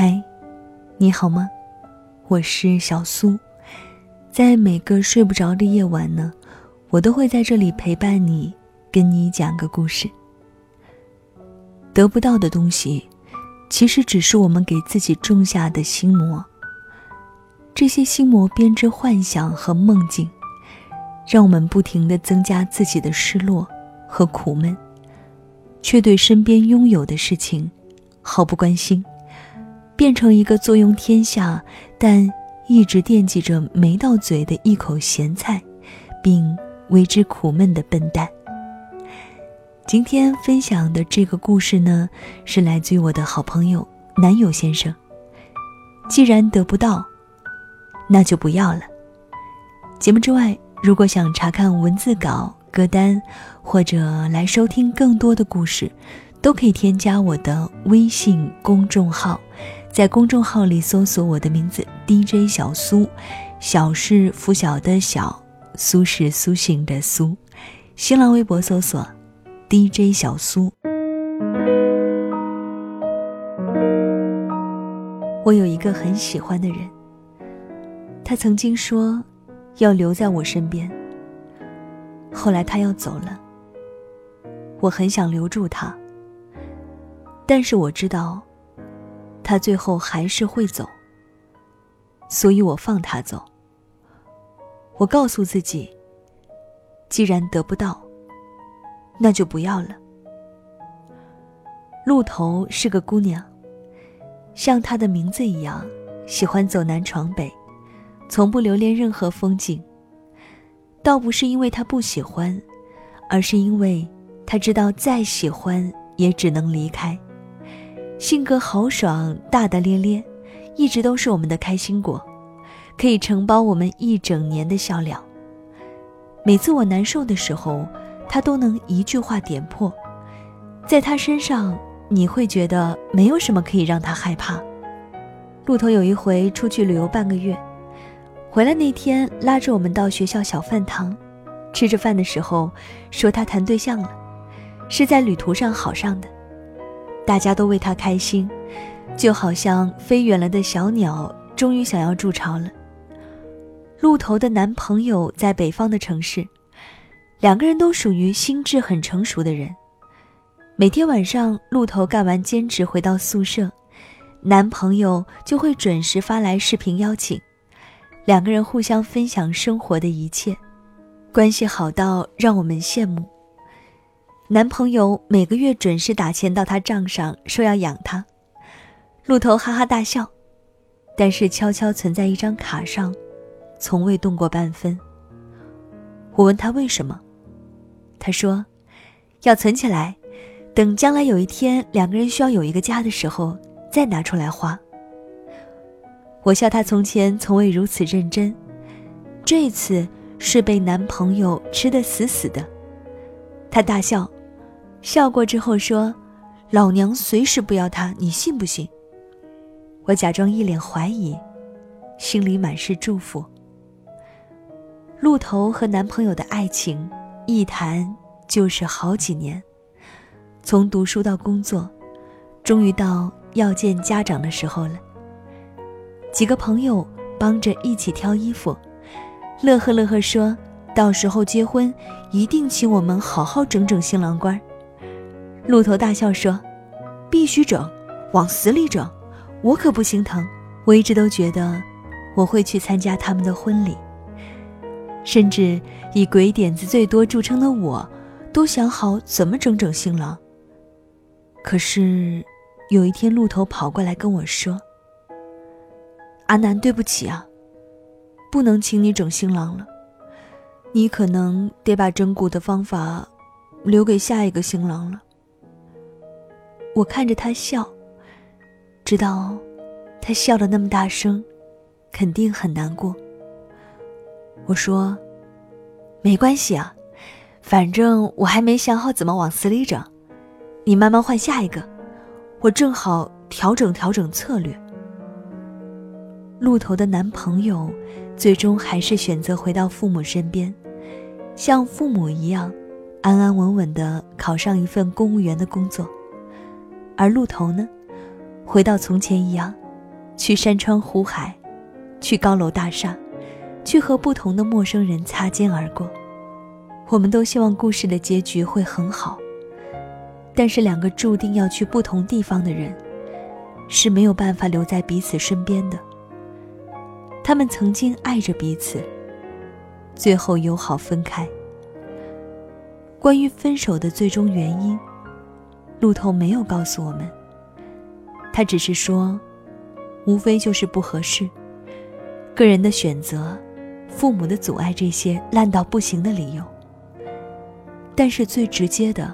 嗨，你好吗？我是小苏，在每个睡不着的夜晚呢，我都会在这里陪伴你，跟你讲个故事。得不到的东西，其实只是我们给自己种下的心魔。这些心魔编织幻想和梦境，让我们不停的增加自己的失落和苦闷，却对身边拥有的事情毫不关心。变成一个坐拥天下，但一直惦记着没到嘴的一口咸菜，并为之苦闷的笨蛋。今天分享的这个故事呢，是来自于我的好朋友男友先生。既然得不到，那就不要了。节目之外，如果想查看文字稿、歌单，或者来收听更多的故事，都可以添加我的微信公众号。在公众号里搜索我的名字 DJ 小苏，小是拂晓的小，苏是苏醒的苏。新浪微博搜索 DJ 小苏。我有一个很喜欢的人，他曾经说要留在我身边。后来他要走了，我很想留住他，但是我知道。他最后还是会走，所以我放他走。我告诉自己，既然得不到，那就不要了。鹿头是个姑娘，像她的名字一样，喜欢走南闯北，从不留恋任何风景。倒不是因为她不喜欢，而是因为她知道再喜欢也只能离开。性格豪爽、大大咧咧，一直都是我们的开心果，可以承包我们一整年的笑料。每次我难受的时候，他都能一句话点破。在他身上，你会觉得没有什么可以让他害怕。路头有一回出去旅游半个月，回来那天拉着我们到学校小饭堂，吃着饭的时候说他谈对象了，是在旅途上好上的。大家都为他开心，就好像飞远了的小鸟终于想要筑巢了。鹿头的男朋友在北方的城市，两个人都属于心智很成熟的人。每天晚上，鹿头干完兼职回到宿舍，男朋友就会准时发来视频邀请，两个人互相分享生活的一切，关系好到让我们羡慕。男朋友每个月准时打钱到他账上，说要养他。鹿头哈哈大笑，但是悄悄存在一张卡上，从未动过半分。我问他为什么，他说，要存起来，等将来有一天两个人需要有一个家的时候再拿出来花。我笑他从前从未如此认真，这次是被男朋友吃得死死的。他大笑。笑过之后说：“老娘随时不要他，你信不信？”我假装一脸怀疑，心里满是祝福。鹿头和男朋友的爱情一谈就是好几年，从读书到工作，终于到要见家长的时候了。几个朋友帮着一起挑衣服，乐呵乐呵说：“到时候结婚一定请我们好好整整新郎官。”鹿头大笑说：“必须整，往死里整，我可不心疼。我一直都觉得，我会去参加他们的婚礼。甚至以鬼点子最多著称的我，都想好怎么整整新郎。可是，有一天鹿头跑过来跟我说：‘阿南，对不起啊，不能请你整新郎了。你可能得把整蛊的方法，留给下一个新郎了。’”我看着他笑，知道他笑得那么大声，肯定很难过。我说：“没关系啊，反正我还没想好怎么往死里整，你慢慢换下一个，我正好调整调整策略。”鹿头的男朋友最终还是选择回到父母身边，像父母一样，安安稳稳的考上一份公务员的工作。而鹿头呢，回到从前一样，去山川湖海，去高楼大厦，去和不同的陌生人擦肩而过。我们都希望故事的结局会很好，但是两个注定要去不同地方的人，是没有办法留在彼此身边的。他们曾经爱着彼此，最后友好分开。关于分手的最终原因，路透没有告诉我们。他只是说，无非就是不合适，个人的选择，父母的阻碍这些烂到不行的理由。但是最直接的，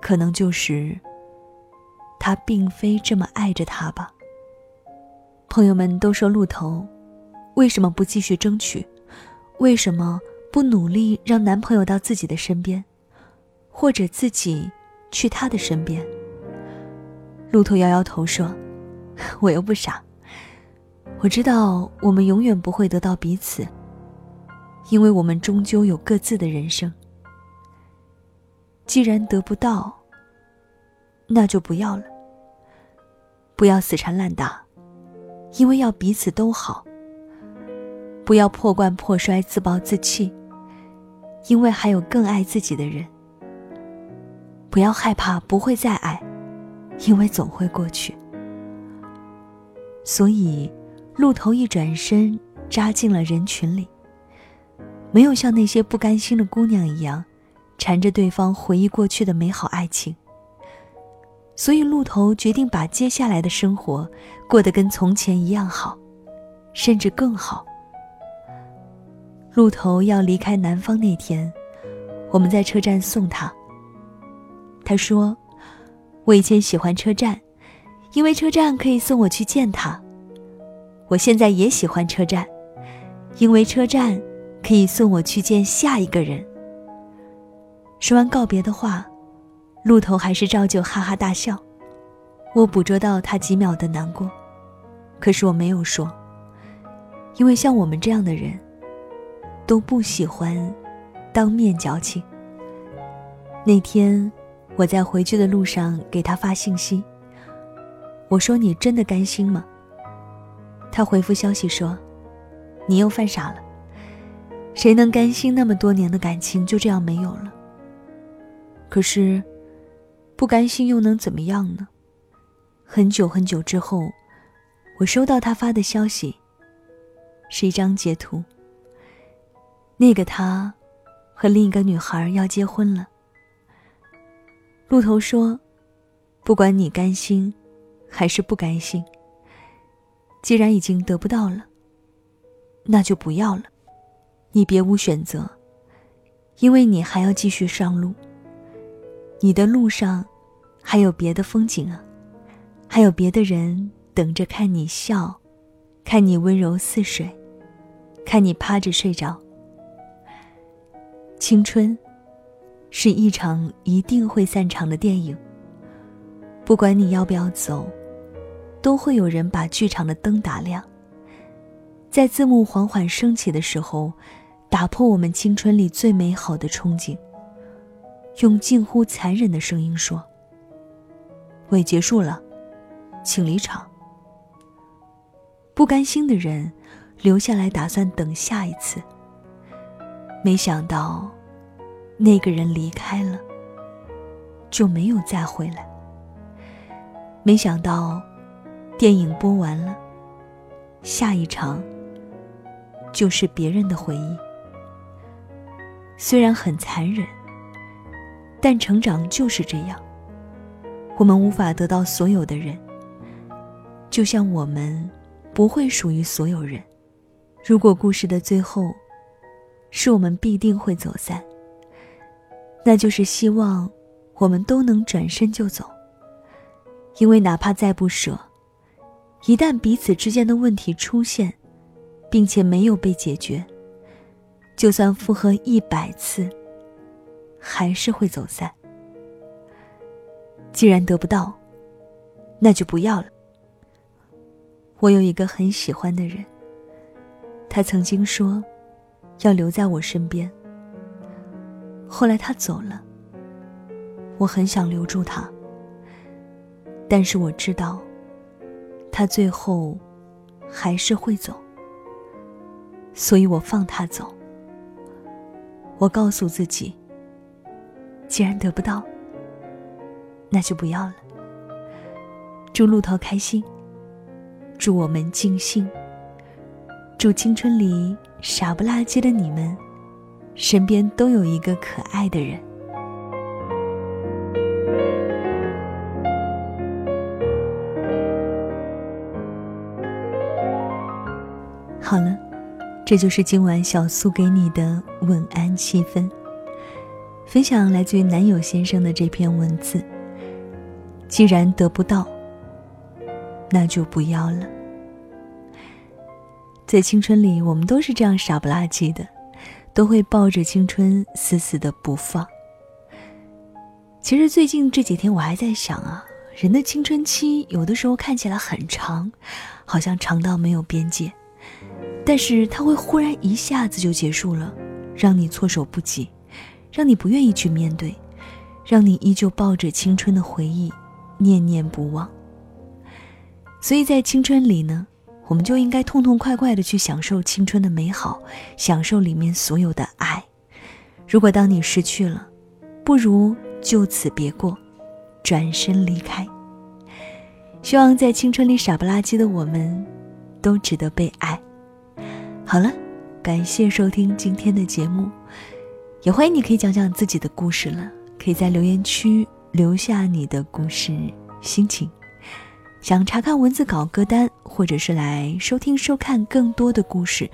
可能就是他并非这么爱着他吧。朋友们都说路头，为什么不继续争取？为什么不努力让男朋友到自己的身边，或者自己去他的身边？路头摇摇头说：“ 我又不傻，我知道我们永远不会得到彼此，因为我们终究有各自的人生。”既然得不到，那就不要了。不要死缠烂打，因为要彼此都好。不要破罐破摔、自暴自弃，因为还有更爱自己的人。不要害怕不会再爱，因为总会过去。所以，鹿头一转身扎进了人群里，没有像那些不甘心的姑娘一样。缠着对方回忆过去的美好爱情，所以鹿头决定把接下来的生活过得跟从前一样好，甚至更好。鹿头要离开南方那天，我们在车站送他。他说：“我以前喜欢车站，因为车站可以送我去见他。我现在也喜欢车站，因为车站可以送我去见下一个人。”说完告别的话，鹿头还是照旧哈哈大笑。我捕捉到他几秒的难过，可是我没有说，因为像我们这样的人，都不喜欢当面矫情。那天我在回去的路上给他发信息，我说：“你真的甘心吗？”他回复消息说：“你又犯傻了。谁能甘心那么多年的感情就这样没有了？”可是，不甘心又能怎么样呢？很久很久之后，我收到他发的消息，是一张截图。那个他，和另一个女孩要结婚了。鹿头说：“不管你甘心，还是不甘心，既然已经得不到了，那就不要了。你别无选择，因为你还要继续上路。”你的路上，还有别的风景啊，还有别的人等着看你笑，看你温柔似水，看你趴着睡着。青春，是一场一定会散场的电影。不管你要不要走，都会有人把剧场的灯打亮。在字幕缓缓升起的时候，打破我们青春里最美好的憧憬。用近乎残忍的声音说：“我已结束了，请离场。”不甘心的人留下来，打算等下一次。没想到，那个人离开了，就没有再回来。没想到，电影播完了，下一场就是别人的回忆。虽然很残忍。但成长就是这样。我们无法得到所有的人，就像我们不会属于所有人。如果故事的最后，是我们必定会走散，那就是希望我们都能转身就走。因为哪怕再不舍，一旦彼此之间的问题出现，并且没有被解决，就算复合一百次。还是会走散。既然得不到，那就不要了。我有一个很喜欢的人，他曾经说要留在我身边。后来他走了，我很想留住他，但是我知道，他最后还是会走，所以我放他走。我告诉自己，既然得不到，那就不要了。祝鹿头开心，祝我们尽兴，祝青春里傻不拉几的你们，身边都有一个可爱的人。好了，这就是今晚小苏给你的晚安气氛。分享来自于男友先生的这篇文字。既然得不到，那就不要了。在青春里，我们都是这样傻不拉几的，都会抱着青春死死的不放。其实最近这几天，我还在想啊，人的青春期有的时候看起来很长，好像长到没有边界。但是它会忽然一下子就结束了，让你措手不及，让你不愿意去面对，让你依旧抱着青春的回忆，念念不忘。所以在青春里呢，我们就应该痛痛快快的去享受青春的美好，享受里面所有的爱。如果当你失去了，不如就此别过，转身离开。希望在青春里傻不拉几的我们，都值得被爱。好了，感谢收听今天的节目，也欢迎你可以讲讲自己的故事了，可以在留言区留下你的故事心情。想查看文字稿歌单，或者是来收听收看更多的故事，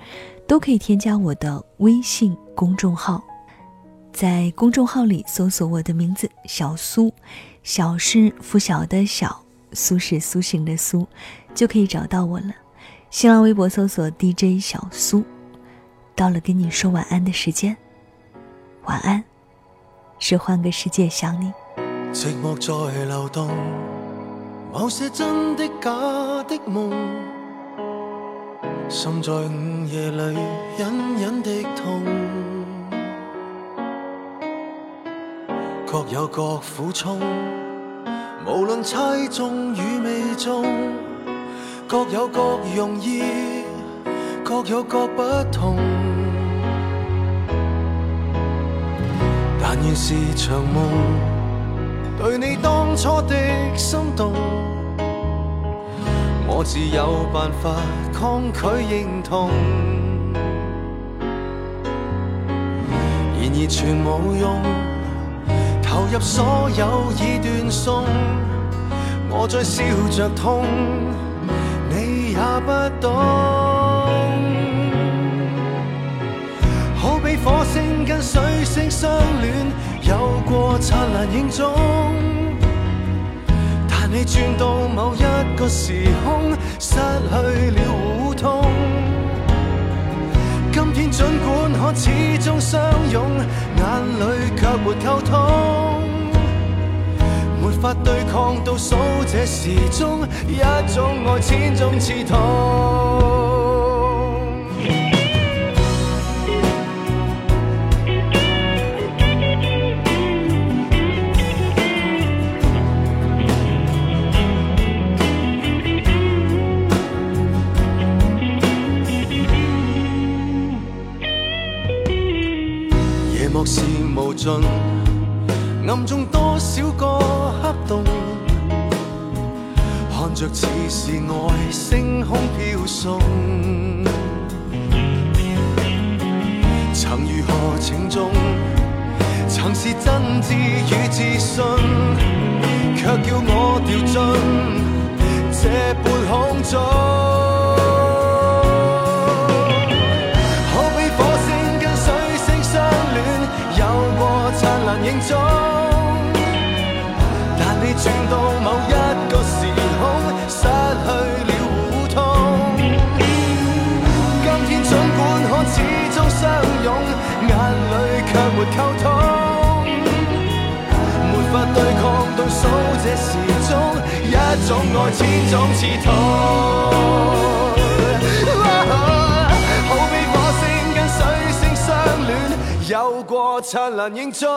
都可以添加我的微信公众号，在公众号里搜索我的名字小苏，小是拂晓的小，苏是苏醒的苏，就可以找到我了。新浪微博搜索 DJ 小苏，到了跟你说晚安的时间。晚安，是换个世界想你。寂寞在流动，某些真的假的梦，心在午夜里隐隐的痛，各有各苦衷，无论猜中与未中。各有各容易，各有各不同。但愿是场梦，对你当初的心动，我自有办法抗拒认同。然而全无用，投入所有已断送，我在笑着痛。你也不懂，好比火星跟水星相恋，有过灿烂影踪。但你转到某一个时空，失去了互通。今天尽管可始终相拥，眼里却没沟通。没法对抗倒数这时钟，一种爱千种刺痛。曾是真挚与自信，却叫我掉进这半空中。到这时钟一种爱千种刺痛好比火星跟水星相恋有过灿烂影踪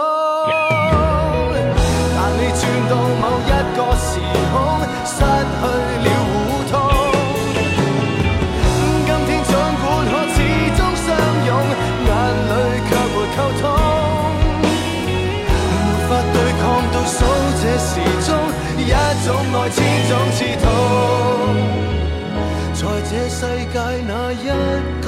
但你转到某一个时空失去了互通今天掌管可始终相拥始终刺痛，在这世界那一角。